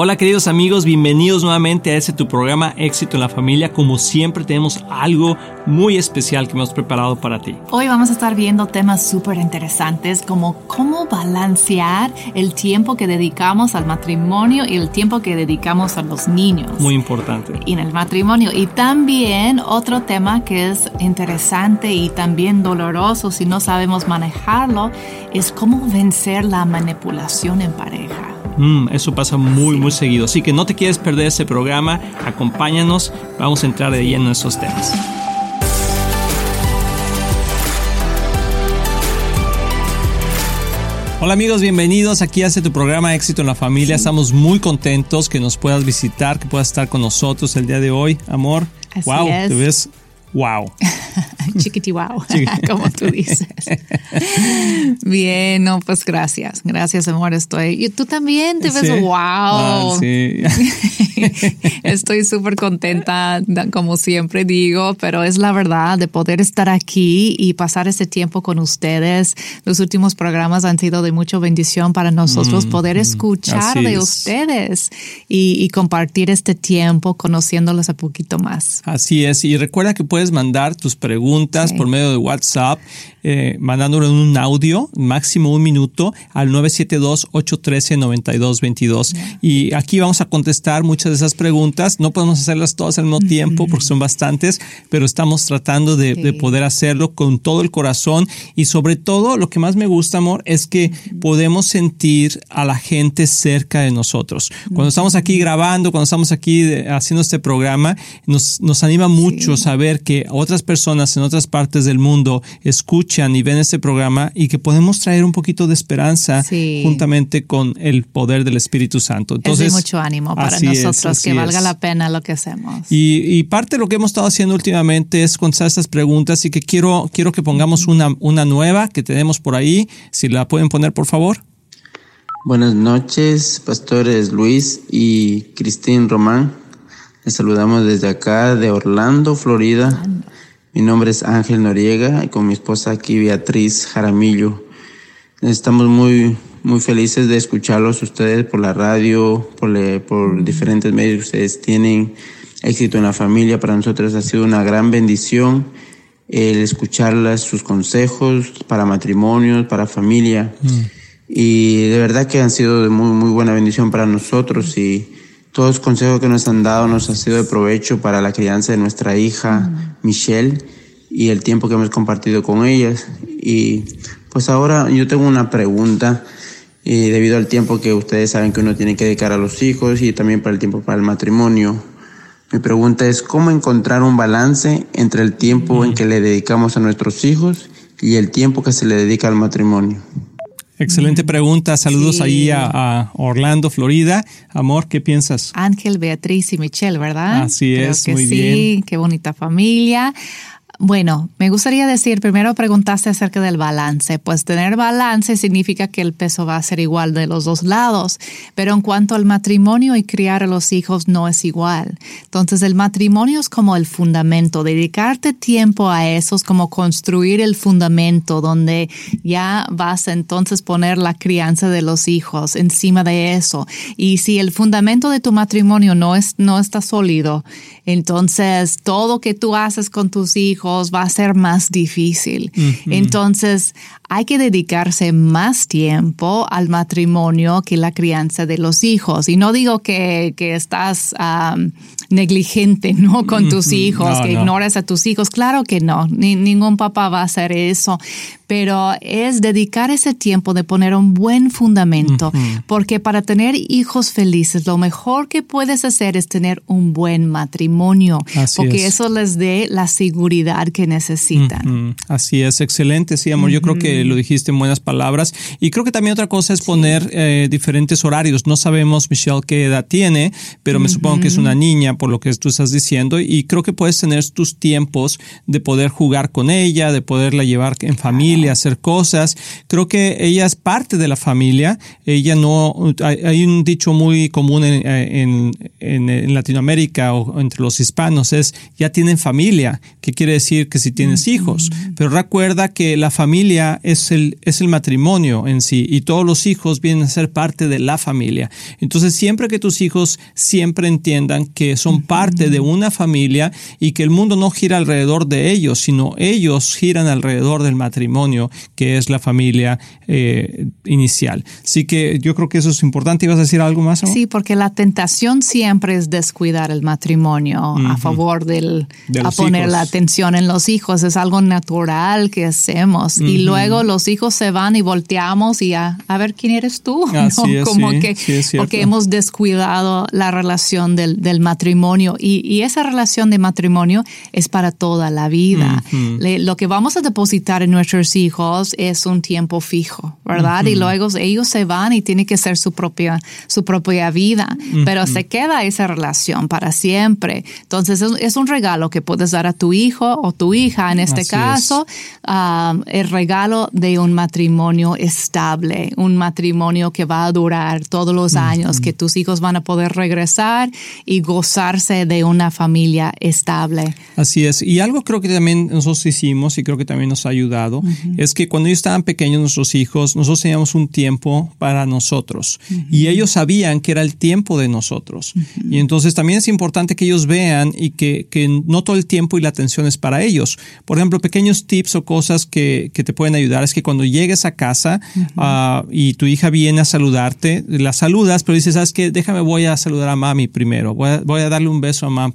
Hola queridos amigos, bienvenidos nuevamente a este tu programa Éxito en la Familia. Como siempre tenemos algo muy especial que hemos preparado para ti. Hoy vamos a estar viendo temas súper interesantes como cómo balancear el tiempo que dedicamos al matrimonio y el tiempo que dedicamos a los niños. Muy importante. Y en el matrimonio. Y también otro tema que es interesante y también doloroso si no sabemos manejarlo es cómo vencer la manipulación en pareja. Mm, eso pasa muy, muy seguido. Así que no te quieres perder ese programa. Acompáñanos. Vamos a entrar de lleno en esos temas. Hola amigos, bienvenidos aquí hace tu programa Éxito en la Familia. Estamos muy contentos que nos puedas visitar, que puedas estar con nosotros el día de hoy. Amor, wow, te ves wow. Chiquiti wow, como tú dices. Bien, no, pues gracias. Gracias, amor. Estoy. Y tú también te ves wow. Ah, sí. Estoy súper contenta, como siempre digo, pero es la verdad de poder estar aquí y pasar este tiempo con ustedes. Los últimos programas han sido de mucha bendición para nosotros mm, poder mm, escuchar de ustedes y, compartir este tiempo conociéndolos a poquito más. Así es. Y recuerda que puedes mandar tus preguntas por medio de WhatsApp, eh, mandándolo en un audio, máximo un minuto, al 972-813-9222. Y aquí vamos a contestar muchas de esas preguntas. No podemos hacerlas todas al mismo tiempo porque son bastantes, pero estamos tratando de, poder hacerlo con todo el corazón. Y sobre todo, lo que más me gusta, amor, es que podemos sentir a la gente cerca de nosotros. Cuando estamos aquí grabando, cuando estamos aquí haciendo este programa, nos, nos anima mucho saber que otras personas en otras partes del mundo escuchan y ven este programa y que podemos traer un poquito de esperanza juntamente con el poder del Espíritu Santo. Entonces, es de mucho ánimo para nosotros que valga la pena lo que hacemos. Y, parte de lo que hemos estado haciendo últimamente es contestar estas preguntas y que quiero, quiero que pongamos una, una nueva que tenemos por ahí. Si la pueden poner, por favor. Buenas noches, pastores Luis y Cristín Román. Les saludamos desde acá de Orlando, Florida. Mi nombre es Ángel Noriega y con mi esposa aquí Beatriz Jaramillo. Estamos muy, muy felices de escucharlos ustedes por la radio, por, por diferentes medios que ustedes tienen. Éxito en la familia para nosotros ha sido una gran bendición el escucharlas, sus consejos para matrimonios, para familia. Mm. Y de verdad que han sido de muy, muy buena bendición para nosotros y todos los consejos que nos han dado nos ha sido de provecho para la crianza de nuestra hija Michelle y el tiempo que hemos compartido con ellas. Y pues ahora yo tengo una pregunta debido al tiempo que ustedes saben que uno tiene que dedicar a los hijos y también para el tiempo para el matrimonio. Mi pregunta es cómo encontrar un balance entre el tiempo en que le dedicamos a nuestros hijos y el tiempo que se le dedica al matrimonio. Excelente pregunta. Saludos ahí a, Orlando, Florida. Amor, ¿qué piensas? Ángel, Beatriz y Michelle, ¿verdad? Así es, muy sí, bien. Qué bonita familia. Bueno, me gustaría decir, primero preguntaste acerca del balance. Pues tener balance significa que el peso va a ser igual de los dos lados, pero en cuanto al matrimonio y criar a los hijos no es igual. Entonces el matrimonio es como el fundamento, dedicarte tiempo a eso es como construir el fundamento donde ya vas a entonces poner la crianza de los hijos encima de eso. Y si el fundamento de tu matrimonio no, es, no está sólido, entonces todo que tú haces con tus hijos, va a ser más difícil. Entonces, hay que dedicarse más tiempo al matrimonio que la crianza de los hijos. Y no digo que, estás negligente ¿no? con tus hijos, que ignores a tus hijos. Claro que no, ningún papá va a hacer eso. Pero es dedicar ese tiempo de poner un buen fundamento, porque para tener hijos felices, lo mejor que puedes hacer es tener un buen matrimonio, porque eso les dé la seguridad que necesitan. Así es, excelente, sí, amor. Yo creo que lo dijiste en buenas palabras. Y creo que también otra cosa es poner eh, diferentes horarios. No sabemos, Michelle, qué edad tiene, pero me supongo que es una niña, por lo que tú estás diciendo. Y creo que puedes tener tus tiempos de poder jugar con ella, de poderla llevar en familia hacer cosas. Creo que ella es parte de la familia. Ella no, hay, un dicho muy común en, en, Latinoamérica o entre los hispanos, es ya tienen familia, que quiere decir que si tienes hijos. Pero recuerda que la familia es el, es el matrimonio en sí y todos los hijos vienen a ser parte de la familia. Entonces, siempre que tus hijos siempre entiendan que son parte de una familia y que el mundo no gira alrededor de ellos, sino ellos giran alrededor del matrimonio, que es la familia eh, inicial. Así que yo creo que eso es importante. ¿Ibas a decir algo más? Sí, porque la tentación siempre es descuidar el matrimonio a favor del, de a poner la atención en los hijos. Es algo natural que hacemos. Y luego los hijos se van y volteamos y a, a ver quién eres tú. Como que, porque hemos descuidado la relación del, del matrimonio. Y, y, esa relación de matrimonio es para toda la vida. lo que vamos a depositar en nuestros hijos es un tiempo fijo, ¿verdad? Y luego ellos se van y tienen que ser su propia, su propia vida. Pero se queda esa relación para siempre. Entonces es, un regalo que puedes dar a tu hijo o tu hija, en este caso, um, el regalo de un matrimonio estable, un matrimonio que va a durar todos los años, que tus hijos van a poder regresar y gozarse de una familia estable. Así es. Y algo creo que también nosotros hicimos y creo que también nos ha ayudado es que cuando ellos estaban pequeños, nuestros hijos, nosotros teníamos un tiempo para nosotros y ellos sabían que era el tiempo de nosotros. Y entonces también es importante que ellos vean y que, que, no todo el tiempo y la atención es para ellos. Por ejemplo, pequeños tips o cosas que, que te pueden ayudar es que cuando llegues a casa ah, y tu hija viene a saludarte, la saludas, pero dices, ¿sabes qué? Déjame, voy a saludar a mami primero, voy a, voy a darle un beso a,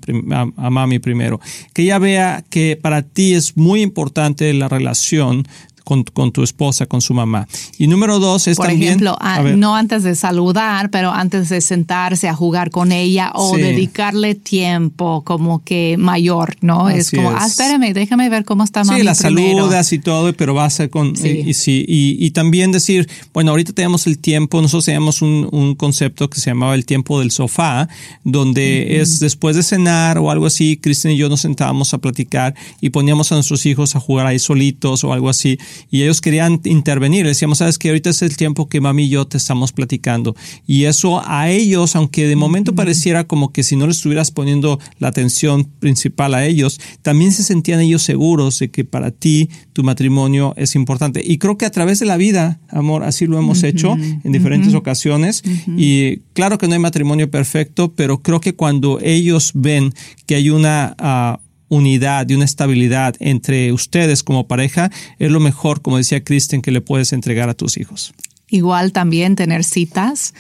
a, mami primero. Que ella vea que para ti es muy importante la relación con, con, tu esposa, con su mamá. Y número dos es Por también... ejemplo, no antes de saludar, pero antes de sentarse a jugar con ella o dedicarle tiempo como que mayor, ¿no? es como, ah, espérame, déjame ver cómo está mami Sí, la primero. saludas y todo, pero va a ser con... Y, sí, y, también decir, bueno, ahorita tenemos el tiempo, nosotros tenemos un, un concepto que se llamaba el tiempo del sofá, donde es después de cenar o algo así, Cristian y yo nos sentábamos a platicar y poníamos a nuestros hijos a jugar ahí solitos o algo así y ellos querían intervenir. Le decíamos, sabes que ahorita es el tiempo que mami y yo te estamos platicando. Y eso a ellos, aunque de momento pareciera como que si no les estuvieras poniendo la atención principal a ellos, también se sentían ellos seguros de que para ti tu matrimonio es importante. Y creo que a través de la vida, amor, así lo hemos hecho en diferentes ocasiones. Y claro que no hay matrimonio perfecto, pero creo que cuando ellos ven que hay una... Unidad y una estabilidad entre ustedes como pareja es lo mejor, como decía Kristen, que le puedes entregar a tus hijos. Igual también tener citas.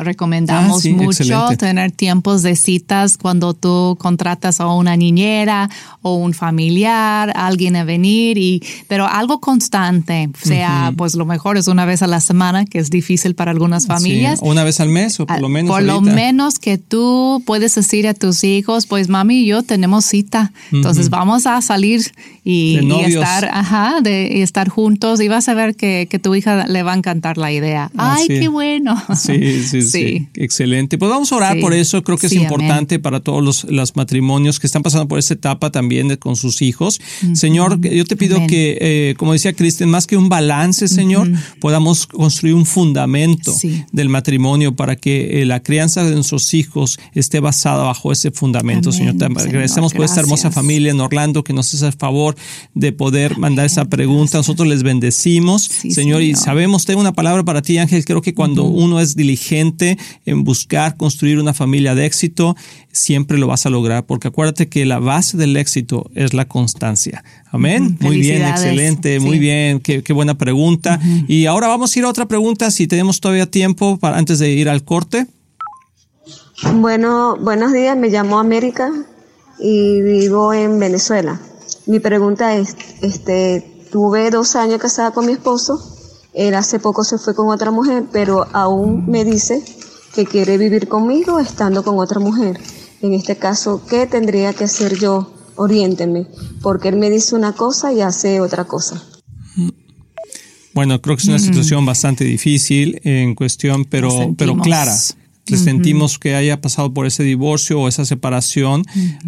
recomendamos ah, mucho tener tiempos de citas cuando tú contratas a una niñera o un familiar, alguien a venir, y, pero algo constante. sea, pues lo mejor es una vez a la semana, que es difícil para algunas familias. o una vez al mes, o por lo menos. Por lo menos que tú puedes decir a tus hijos, pues mami y yo tenemos cita. Entonces vamos a salir y, estar, ajá, de, estar juntos y vas a ver que, que tu hija le va a encantar la idea. Ay, qué bueno. Sí, sí, sí, Excelente. Pues vamos a orar por eso. Creo que es importante para todos los, matrimonios que están pasando por esta etapa también con sus hijos. Señor, yo te pido que, eh, como decía Kristen, más que un balance, Señor, podamos construir un fundamento del matrimonio para que eh, la crianza de nuestros hijos esté basada bajo ese fundamento, Señor. Te agradecemos por esta hermosa familia en Orlando que nos hace el favor de poder mandar esa pregunta. Nosotros les bendecimos, señor, y sabemos, tengo una palabra para ti, Ángel. Creo que cuando uno es diligente en buscar construir una familia de éxito, siempre lo vas a lograr, porque acuérdate que la base del éxito es la constancia. Amén. Muy bien, excelente, muy bien. Qué, buena pregunta. Y ahora vamos a ir a otra pregunta, si tenemos todavía tiempo para antes de ir al corte. Bueno, buenos días. Me llamo América y vivo en Venezuela. Mi pregunta es, este, tuve dos años casada con mi esposo él hace poco se fue con otra mujer, pero aún me dice que quiere vivir conmigo estando con otra mujer. En este caso, ¿qué tendría que hacer yo? Oriénteme, porque él me dice una cosa y hace otra cosa. Bueno, creo que es una situación bastante difícil en cuestión, pero, pero clara. Le sentimos que haya pasado por ese divorcio o esa separación,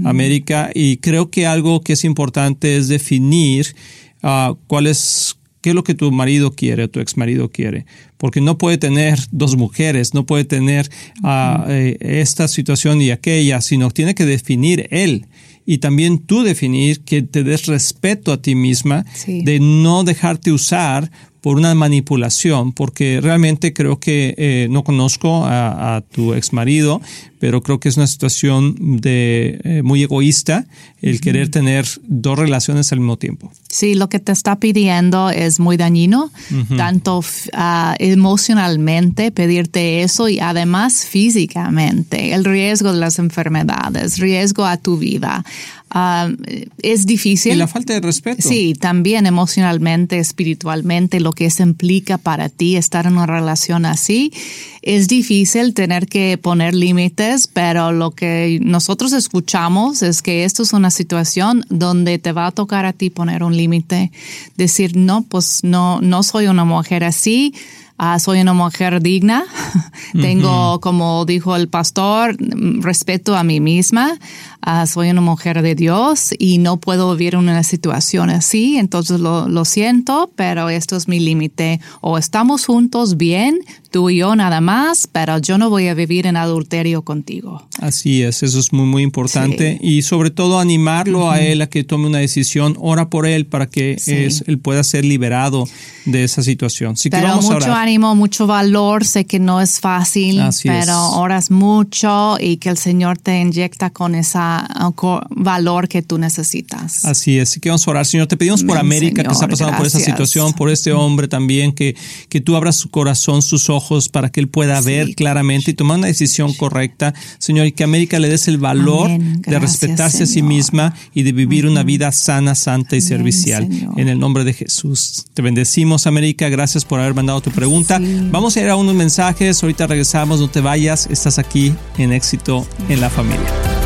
América, y creo que algo que es importante es definir uh, cuál es qué es lo que tu marido quiere o tu ex marido quiere, porque no puede tener dos mujeres, no puede tener ah, eh, esta situación y aquella, sino tiene que definir él. Y también tú definir que te des respeto a ti misma, de no dejarte usar por una manipulación, porque realmente creo que eh, no conozco a, tu ex marido, pero creo que es una situación de eh, muy egoísta el querer tener dos relaciones al mismo tiempo. Sí, lo que te está pidiendo es muy dañino, tanto ah, emocionalmente pedirte eso y además físicamente, el riesgo de las enfermedades, riesgo a tu vida. Ah, es difícil. Y la falta de respeto. Sí, también emocionalmente, espiritualmente, lo que eso implica para ti estar en una relación así. Es difícil tener que poner límites, pero lo que nosotros escuchamos es que esto es una situación donde te va a tocar a ti poner un límite, decir, no, pues no, no soy una mujer así Ah, soy una mujer digna, tengo, como dijo el pastor, respeto a mí misma, ah, soy una mujer de Dios y no puedo vivir en una situación así, entonces lo, lo siento, pero esto es mi límite. O estamos juntos bien, tú y yo nada más, pero yo no voy a vivir en adulterio contigo. Así es, eso es muy, muy importante. Y sobre todo animarlo a él a que tome una decisión, ora por él para que es, él pueda ser liberado de esa situación. pero mucho ánimo, mucho valor, sé que no es fácil, pero oras mucho y que el Señor te inyecta con ese uh, valor que tú necesitas. Así es, así que vamos a orar. Señor, te pedimos por América que está pasando por esa situación, por este hombre también, que, que tú abras su corazón, sus ojos para que él pueda ver claramente y tomar una decisión correcta, Señor, y que América le des el valor de respetarse a sí misma y de vivir una vida sana, santa y servicial. En el nombre de Jesús. Te bendecimos, América. Gracias por haber mandado tu pregunta. Vamos a ir a unos mensajes. Ahorita regresamos. No te vayas. Estás aquí en éxito en la familia.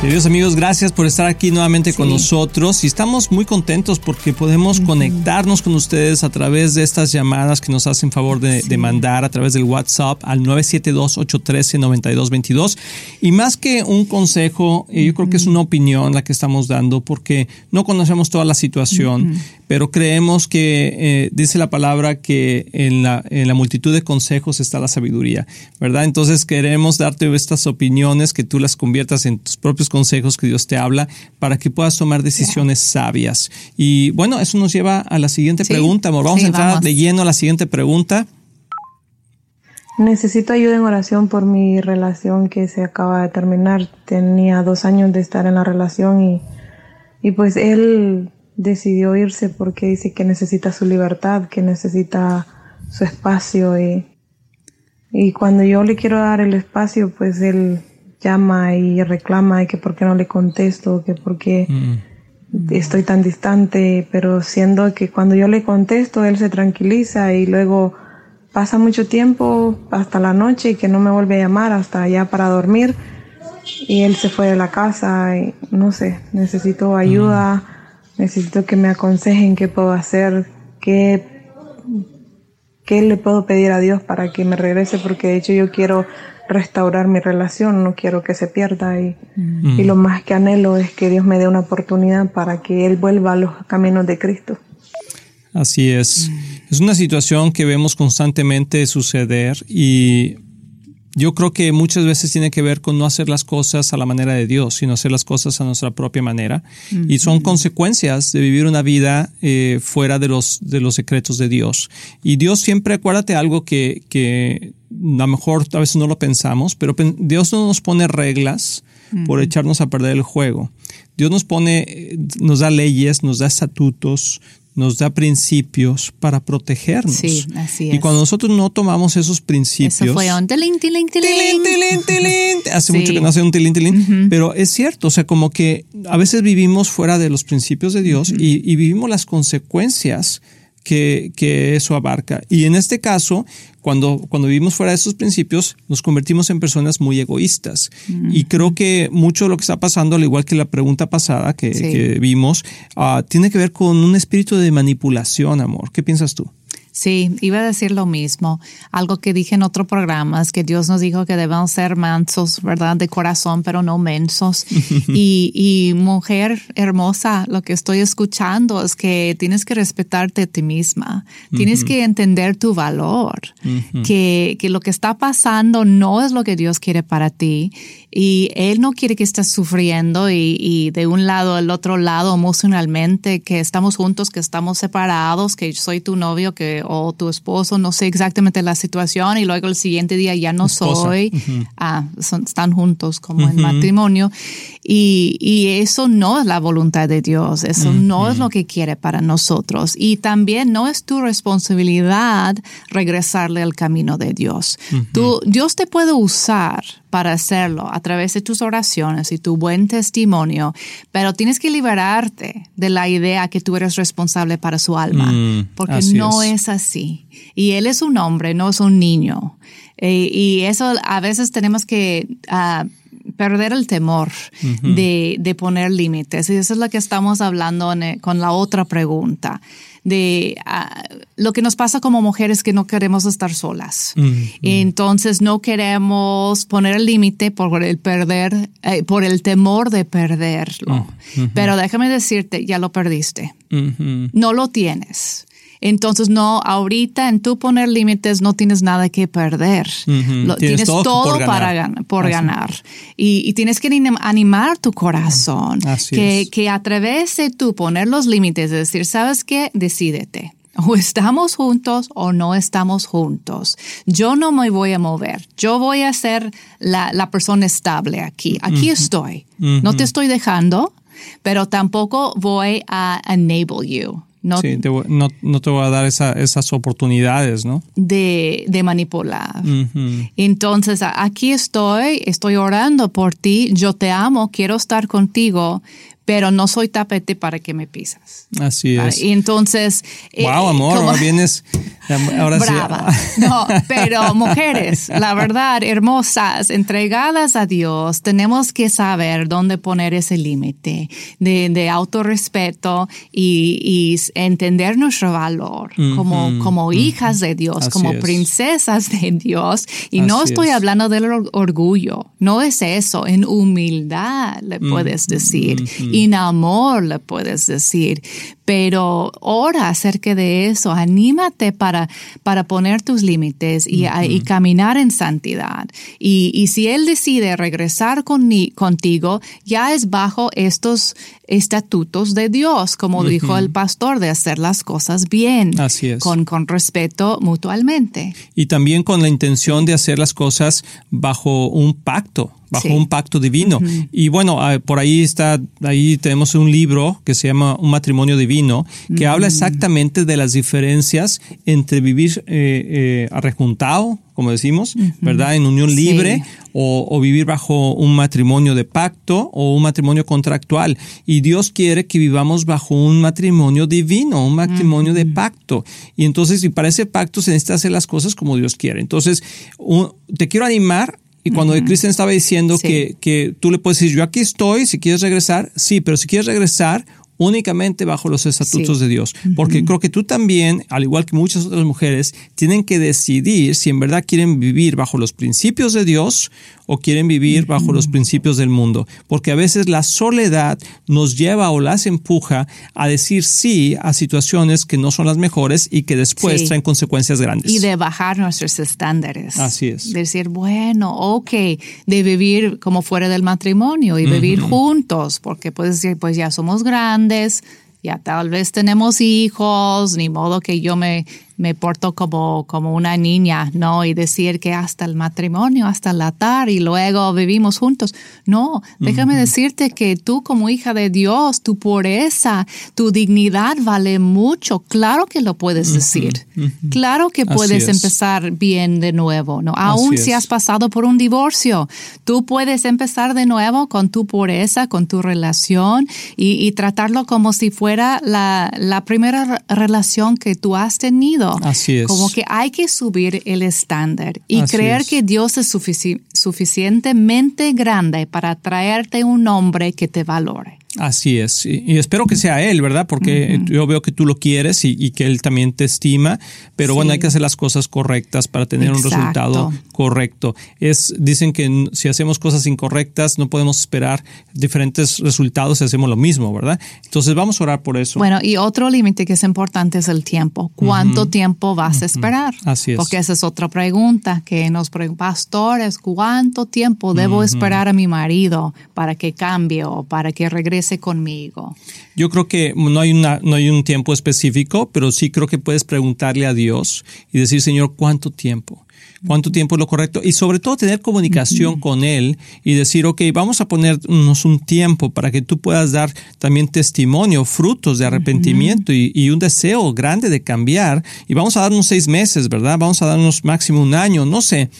Queridos amigos, gracias por estar aquí nuevamente con nosotros y estamos muy contentos porque podemos conectarnos con ustedes a través de estas llamadas que nos hacen favor de, mandar a través del WhatsApp al 972-813-9222 y más que un consejo, eh, yo creo que es una opinión la que estamos dando porque no conocemos toda la situación, pero creemos que eh, dice la palabra que en la, en la multitud de consejos está la sabiduría, ¿verdad? Entonces queremos darte estas opiniones que tú las conviertas en tus propios consejos que Dios te habla para que puedas tomar decisiones sabias. Y bueno, eso nos lleva a la siguiente pregunta, amor. Vamos a entrar de lleno a la siguiente pregunta. Necesito ayuda en oración por mi relación que se acaba de terminar. Tenía dos años de estar en la relación y, y pues él decidió irse porque dice que necesita su libertad, que necesita su espacio y, y cuando yo le quiero dar el espacio, pues él llama y reclama y que por qué no le contesto, que por qué mm. estoy tan distante, pero siendo que cuando yo le contesto él se tranquiliza y luego pasa mucho tiempo hasta la noche y que no me vuelve a llamar hasta allá para dormir y él se fue de la casa y no sé, necesito ayuda, mm. Necesito que me aconsejen qué puedo hacer, qué, qué le puedo pedir a Dios para que me regrese porque de hecho yo quiero restaurar mi relación, no quiero que se pierda y, y, lo más que anhelo es que Dios me dé una oportunidad para que Él vuelva a los caminos de Cristo. Así es. Es una situación que vemos constantemente suceder y yo creo que muchas veces tiene que ver con no hacer las cosas a la manera de Dios, sino hacer las cosas a nuestra propia manera. Y son consecuencias de vivir una vida eh, fuera de los, de los secretos de Dios. Y Dios siempre, acuérdate algo que, que a lo mejor a veces no lo pensamos, pero Dios no nos pone reglas por echarnos a perder el juego. Dios nos pone, eh, nos da leyes, nos da estatutos, nos da principios para protegernos. Sí, así es. Y cuando nosotros no tomamos esos principios. Eso fue un tilín, tilín, tilín. Hace mucho que no hace un tilín, tilín. Pero es cierto, o sea, como que a veces vivimos fuera de los principios de Dios y, y, vivimos las consecuencias que, que, eso abarca. Y en este caso, cuando, cuando vivimos fuera de esos principios, nos convertimos en personas muy egoístas. Y creo que mucho de lo que está pasando, al igual que la pregunta pasada que, que vimos, uh, tiene que ver con un espíritu de manipulación, amor. ¿Qué piensas tú? Sí, iba a decir lo mismo. Algo que dije en otro programa es que Dios nos dijo que debemos ser mansos, ¿verdad? De corazón, pero no mensos. y, y, mujer hermosa, lo que estoy escuchando es que tienes que respetarte a ti misma. Tienes que entender tu valor. que, que lo que está pasando no es lo que Dios quiere para ti. Y Él no quiere que estés sufriendo y, y de un lado al otro lado emocionalmente, que estamos juntos, que estamos separados, que soy tu novio, que o tu esposo, no sé exactamente la situación y luego el siguiente día ya no soy, ah, son, están juntos como en matrimonio. Y, y, eso no es la voluntad de Dios, eso no es lo que quiere para nosotros. Y también no es tu responsabilidad regresarle al camino de Dios. Tú, Dios te puede usar para hacerlo a través de tus oraciones y tu buen testimonio, pero tienes que liberarte de la idea que tú eres responsable para su alma, Mm, porque no es. es. así. Y él es un hombre, no es un niño. Eh, y eso a veces tenemos que ah, perder el temor de, de poner límites. Y eso es lo que estamos hablando con la otra pregunta de ah, lo que nos pasa como mujeres que no queremos estar solas. Entonces no queremos poner el límite por el perder, eh, por el temor de perderlo. Pero déjame decirte, ya lo perdiste. No lo tienes. Entonces, no, ahorita en tú poner límites no tienes nada que perder. Lo- Tienes tienes, todo todo, por ganar. para gan- por Así. ganar. Y, y tienes que anim- animar tu corazón. Así que, es. que a través de tú poner los límites, de decir, ¿sabes qué? Decídete. O estamos juntos o no estamos juntos. Yo no me voy a mover. Yo voy a ser la, la persona estable aquí. Aquí estoy. No te estoy dejando, pero tampoco voy a enable you. No Sí, te voy- no, no te voy a dar esa- esas oportunidades, ¿no? de, de manipular. Entonces, aquí estoy, estoy orando por ti, yo te amo, quiero estar contigo, pero no soy tapete para que me pisas. Así Ah, es. Y entonces... eh, wow, amor, como- ahora vienes. Ahora Brava. sí. No, pero mujeres, la verdad, hermosas, entregadas a Dios, tenemos que saber dónde poner ese límite de, de autorrespeto y, y entender nuestro valor como, como hijas de Dios, Así como es. princesas de Dios. Y no estoy es. hablando del or- orgullo, no es eso, en humildad le puedes decir, en amor le puedes decir, pero ora acerca de eso, anímate para, para poner tus límites y, caminar en santidad. Y, y si Él decide regresar conni- contigo, ya es bajo estos estatutos de Dios, como dijo el pastor, de hacer las cosas bien, Así es. con, con respeto mutuamente. Y también con la intención de hacer las cosas bajo un pacto, bajo Sí. un pacto divino. Y bueno, ah, por ahí está, ahí tenemos un libro que se llama Un matrimonio divino, que habla exactamente de las diferencias entre vivir eh, eh, arrejuntado, como decimos, ¿verdad? En unión Sí. libre o, o vivir bajo un matrimonio de pacto o un matrimonio contractual. Y Dios quiere que vivamos bajo un matrimonio divino, un matrimonio de pacto. Y entonces, y para ese pacto se necesita hacer las cosas como Dios quiere. Entonces, un- te quiero animar. Y cuando Cristian estaba diciendo Sí. que, que tú le puedes decir, yo aquí estoy, si quieres regresar, sí, pero si quieres regresar, únicamente bajo los estatutos de Dios. Porque creo que tú también, al igual que muchas otras mujeres, tienen que decidir si en verdad quieren vivir bajo los principios de Dios o quieren vivir bajo los principios del mundo. Porque a veces la soledad nos lleva o las empuja a decir sí a situaciones que no son las mejores y que después traen consecuencias grandes. Y de bajar nuestros estándares. Así es. decir, bueno, ok, de vivir como fuera del matrimonio y vivir juntos, porque puedes decir, pues ya somos grandes, ya tal vez tenemos hijos, ni modo que yo me me porto como, como una niña, ¿no? Y decir que hasta el matrimonio, hasta el altar y luego vivimos juntos. No, déjame decirte que tú como hija de Dios, tu pureza, tu dignidad vale mucho. Claro que lo puedes decir. Claro que puedes empezar bien de nuevo, ¿no? Aún si has pasado por un divorcio, tú puedes empezar de nuevo con tu pureza, con tu relación y, tratarlo como si fuera la, la primera relación que tú has tenido Así es. Como que hay que subir el estándar y creer que Dios es suficientemente grande para traerte un hombre que te valore. Así es, y, espero que sea él, ¿verdad? Porque yo veo que tú lo quieres y, que él también te estima, pero bueno, hay que hacer las cosas correctas para tener un resultado correcto. Es, dicen que si hacemos cosas incorrectas no podemos esperar diferentes resultados si hacemos lo mismo, ¿verdad? Entonces vamos a orar por eso. Bueno, y otro límite que es importante es el tiempo. ¿Cuánto tiempo vas a esperar? Así es. Porque esa es otra pregunta que nos preguntan, pastores, ¿cuánto tiempo debo esperar a mi marido para que cambie o para que regrese? Conmigo? Yo creo que no hay, una, no hay un tiempo específico, pero sí creo que puedes preguntarle a Dios y decir, Señor, ¿cuánto tiempo? cuánto tiempo es lo correcto y sobre todo tener comunicación con Él y decir, ok, vamos a ponernos un tiempo para que tú puedas dar también testimonio, frutos de arrepentimiento y, y, un deseo grande de cambiar y vamos a darnos seis meses, ¿verdad? Vamos a darnos máximo un año, no sé,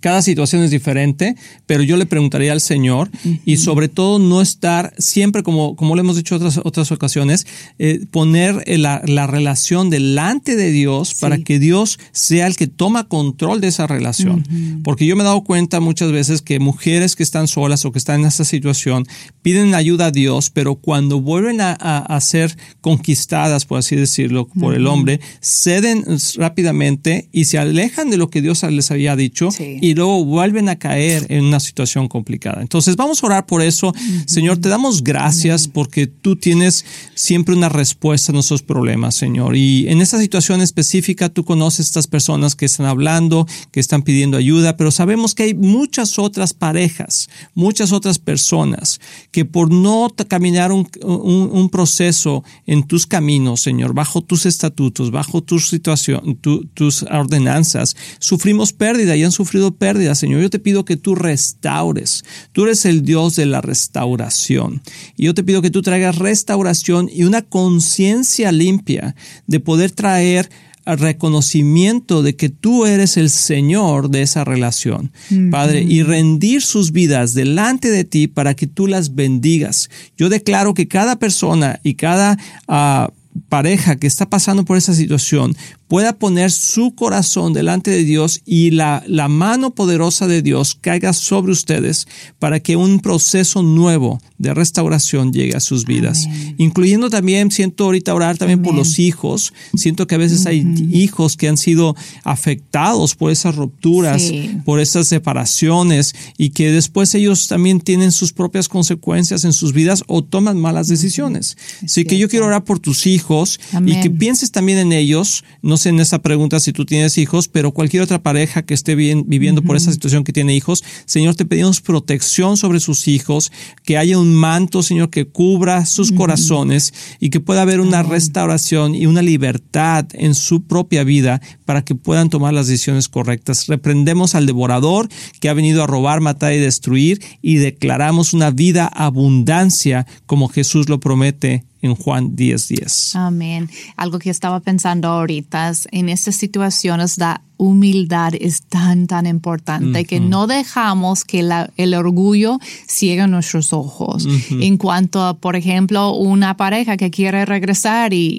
cada situación es diferente, pero yo le preguntaría al Señor y sobre todo no estar siempre, como, como lo hemos dicho otras, otras ocasiones, eh, poner la, la, relación delante de Dios para que Dios sea el que toma control de esa relación. Porque yo me he dado cuenta muchas veces que mujeres que están solas o que están en esa situación piden ayuda a Dios, pero cuando vuelven a, a, ser conquistadas, por así decirlo, por el hombre, ceden rápidamente y se alejan de lo que Dios les había dicho y luego vuelven a caer en una situación complicada. Entonces vamos a orar por eso. Señor, te damos gracias porque tú tienes siempre una respuesta a nuestros problemas, Señor. Y en esta situación específica tú conoces a estas personas que están hablando, que están pidiendo ayuda, pero sabemos que hay muchas otras parejas, muchas otras personas que por no caminar un, un, proceso en tus caminos, Señor, bajo tus estatutos, bajo tu situación, tus ordenanzas, sufrimos pérdida y han sufrido pérdida, Señor. Yo te pido que tú restaures. Tú eres el Dios de la restauración. Y yo te pido que tú traigas restauración y una conciencia limpia de poder traer reconocimiento de que tú eres el Señor de esa relación, Padre, y rendir sus vidas delante de ti para que tú las bendigas. Yo declaro que cada persona y cada ah, pareja que está pasando por esa situación pueda poner su corazón delante de Dios y la, la mano poderosa de Dios caiga sobre ustedes para que un proceso nuevo de restauración llegue a sus vidas. Incluyendo también, siento ahorita orar también por los hijos. Siento que a veces hay hijos que han sido afectados por esas rupturas, por esas separaciones y que después ellos también tienen sus propias consecuencias en sus vidas o toman malas decisiones. Así que yo quiero orar por tus hijos y que pienses también en ellos. No en esa pregunta si tú tienes hijos, pero cualquier otra pareja que esté bien, viviendo por esa situación que tiene hijos, Señor, te pedimos protección sobre sus hijos, que haya un manto, Señor, que cubra sus corazones y que pueda haber una restauración y una libertad en su propia vida para que puedan tomar las decisiones correctas. Reprendemos al devorador que ha venido a robar, matar y destruir y declaramos una vida abundancia como Jesús lo promete en Juan 10:10. Amén. Algo que estaba pensando ahorita, en estas situaciones da humildad es tan, tan importante, que no dejamos que la, el orgullo ciegue nuestros ojos. En cuanto a, por ejemplo, una pareja que quiere regresar y,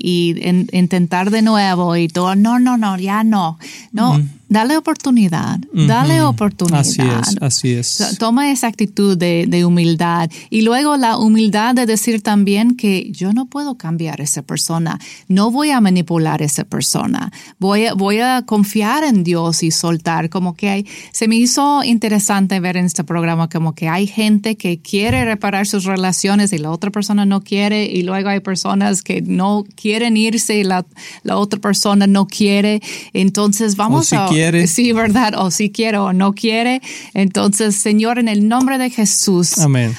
intentar de nuevo y todo, no, no, no, ya no. No, dale oportunidad, dale oportunidad. Así es, así es. Toma esa actitud de, de, humildad y luego la humildad de decir también que yo no puedo cambiar a esa persona, no voy a manipular a esa persona, voy a, voy a confiar en Dios y soltar, como que hay, se me hizo interesante ver en este programa como que hay gente que quiere reparar sus relaciones y la otra persona no quiere y luego hay personas que no quieren irse y la, la otra persona no quiere, entonces vamos a Sí, ¿verdad? O si quiere o no quiere. Entonces, Señor, en el nombre de Jesús,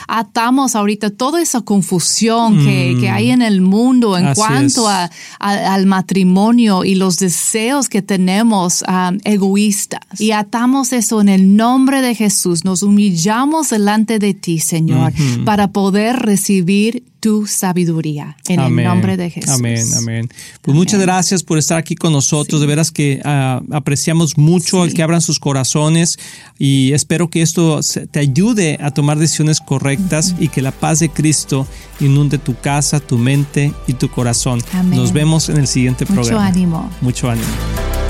atamos ahorita toda esa confusión que, mm. hay en el mundo en cuanto a, al matrimonio y los deseos que tenemos um, egoístas. Y atamos eso en el nombre de Jesús. Nos humillamos delante de ti, Señor, para poder recibir tu sabiduría. En el nombre de Jesús. Amén, amén. Pues muchas gracias por estar aquí con nosotros. De veras que ah, apreciamos mucho el que abran sus corazones y espero que esto te ayude a tomar decisiones correctas y que la paz de Cristo inunde tu casa, tu mente y tu corazón. Nos vemos en el siguiente programa. Mucho ánimo. Mucho ánimo.